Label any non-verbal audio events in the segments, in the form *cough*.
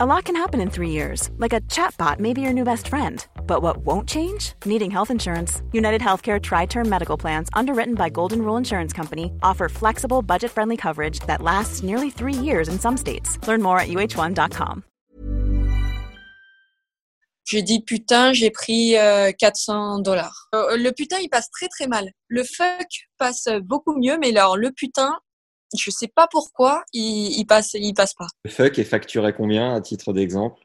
A lot can happen in three years, like a chatbot may be your new best friend. But what won't change? Needing health insurance. United Healthcare Tri Term Medical Plans, underwritten by Golden Rule Insurance Company, offer flexible, budget friendly coverage that lasts nearly three years in some states. Learn more at uh1.com. J'ai dit putain, j'ai pris euh, 400 dollars. Euh, le putain, il passe très très mal. Le fuck passe beaucoup mieux, mais alors le putain, je sais pas pourquoi, il, il passe, il passe pas. Le fuck est facturé combien à titre d'exemple?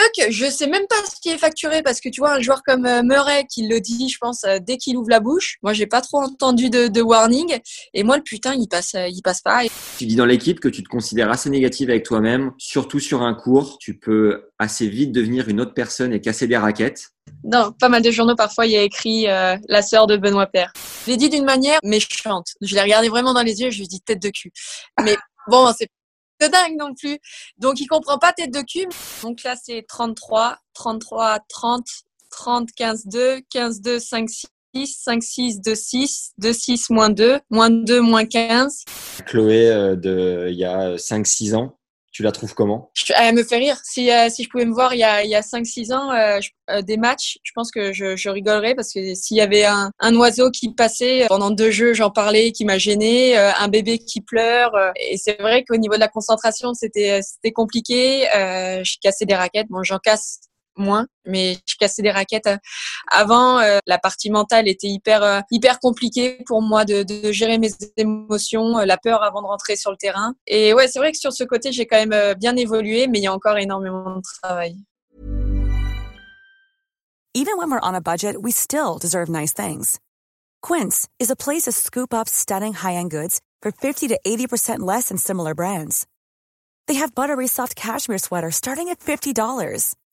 Fuck, je sais même pas ce qui est facturé parce que tu vois un joueur comme euh, Murray qui le dit, je pense euh, dès qu'il ouvre la bouche. Moi, j'ai pas trop entendu de, de warning et moi le putain, il passe, euh, il passe pas. Et Tu dis dans l'équipe que tu te considères assez négative avec toi-même, surtout sur un cours, tu peux assez vite devenir une autre personne et casser des raquettes. Dans pas mal de journaux, parfois, il y a écrit euh, la sœur de Benoît Père. Je l'ai dit d'une manière méchante. Je l'ai regardé vraiment dans les yeux et je lui ai dit tête de cul. Mais *laughs* bon, c'est pas dingue non plus. Donc, il comprend pas tête de cul. Donc là, c'est 33, 33, 30, 30, 15, 2, 15, 2, 5, 6. 5, 6, 2, 6, 2, 6, moins 2, moins 2, moins 15. Chloé, euh, de, il y a 5-6 ans, tu la trouves comment? Je- elle me fait rire. Si, euh, si je pouvais me voir il y a, il y a 5-6 ans, euh, euh, des matchs, je pense que je, je rigolerais parce que s'il y avait un, un oiseau qui passait pendant deux jeux, j'en parlais, qui m'a gêné, euh, un bébé qui pleure. euh, et c'est vrai qu'au niveau de la concentration, c'était c'était compliqué. Je cassais des raquettes. Bon, j'en casse moins, mais je cassais des raquettes. euh, Avant, euh, la partie mentale était hyper euh, hyper compliquée pour moi de, gérer mes émotions, la peur avant de rentrer sur le terrain. Et ouais, c'est vrai que sur ce côté, j'ai quand même bien évolué, mais il y a encore énormément de travail. Even when we're on a budget, we still deserve nice things. Quince is a place to scoop up stunning high-end goods for 50 to 80% less than similar brands. They have buttery soft cashmere sweaters starting at $50,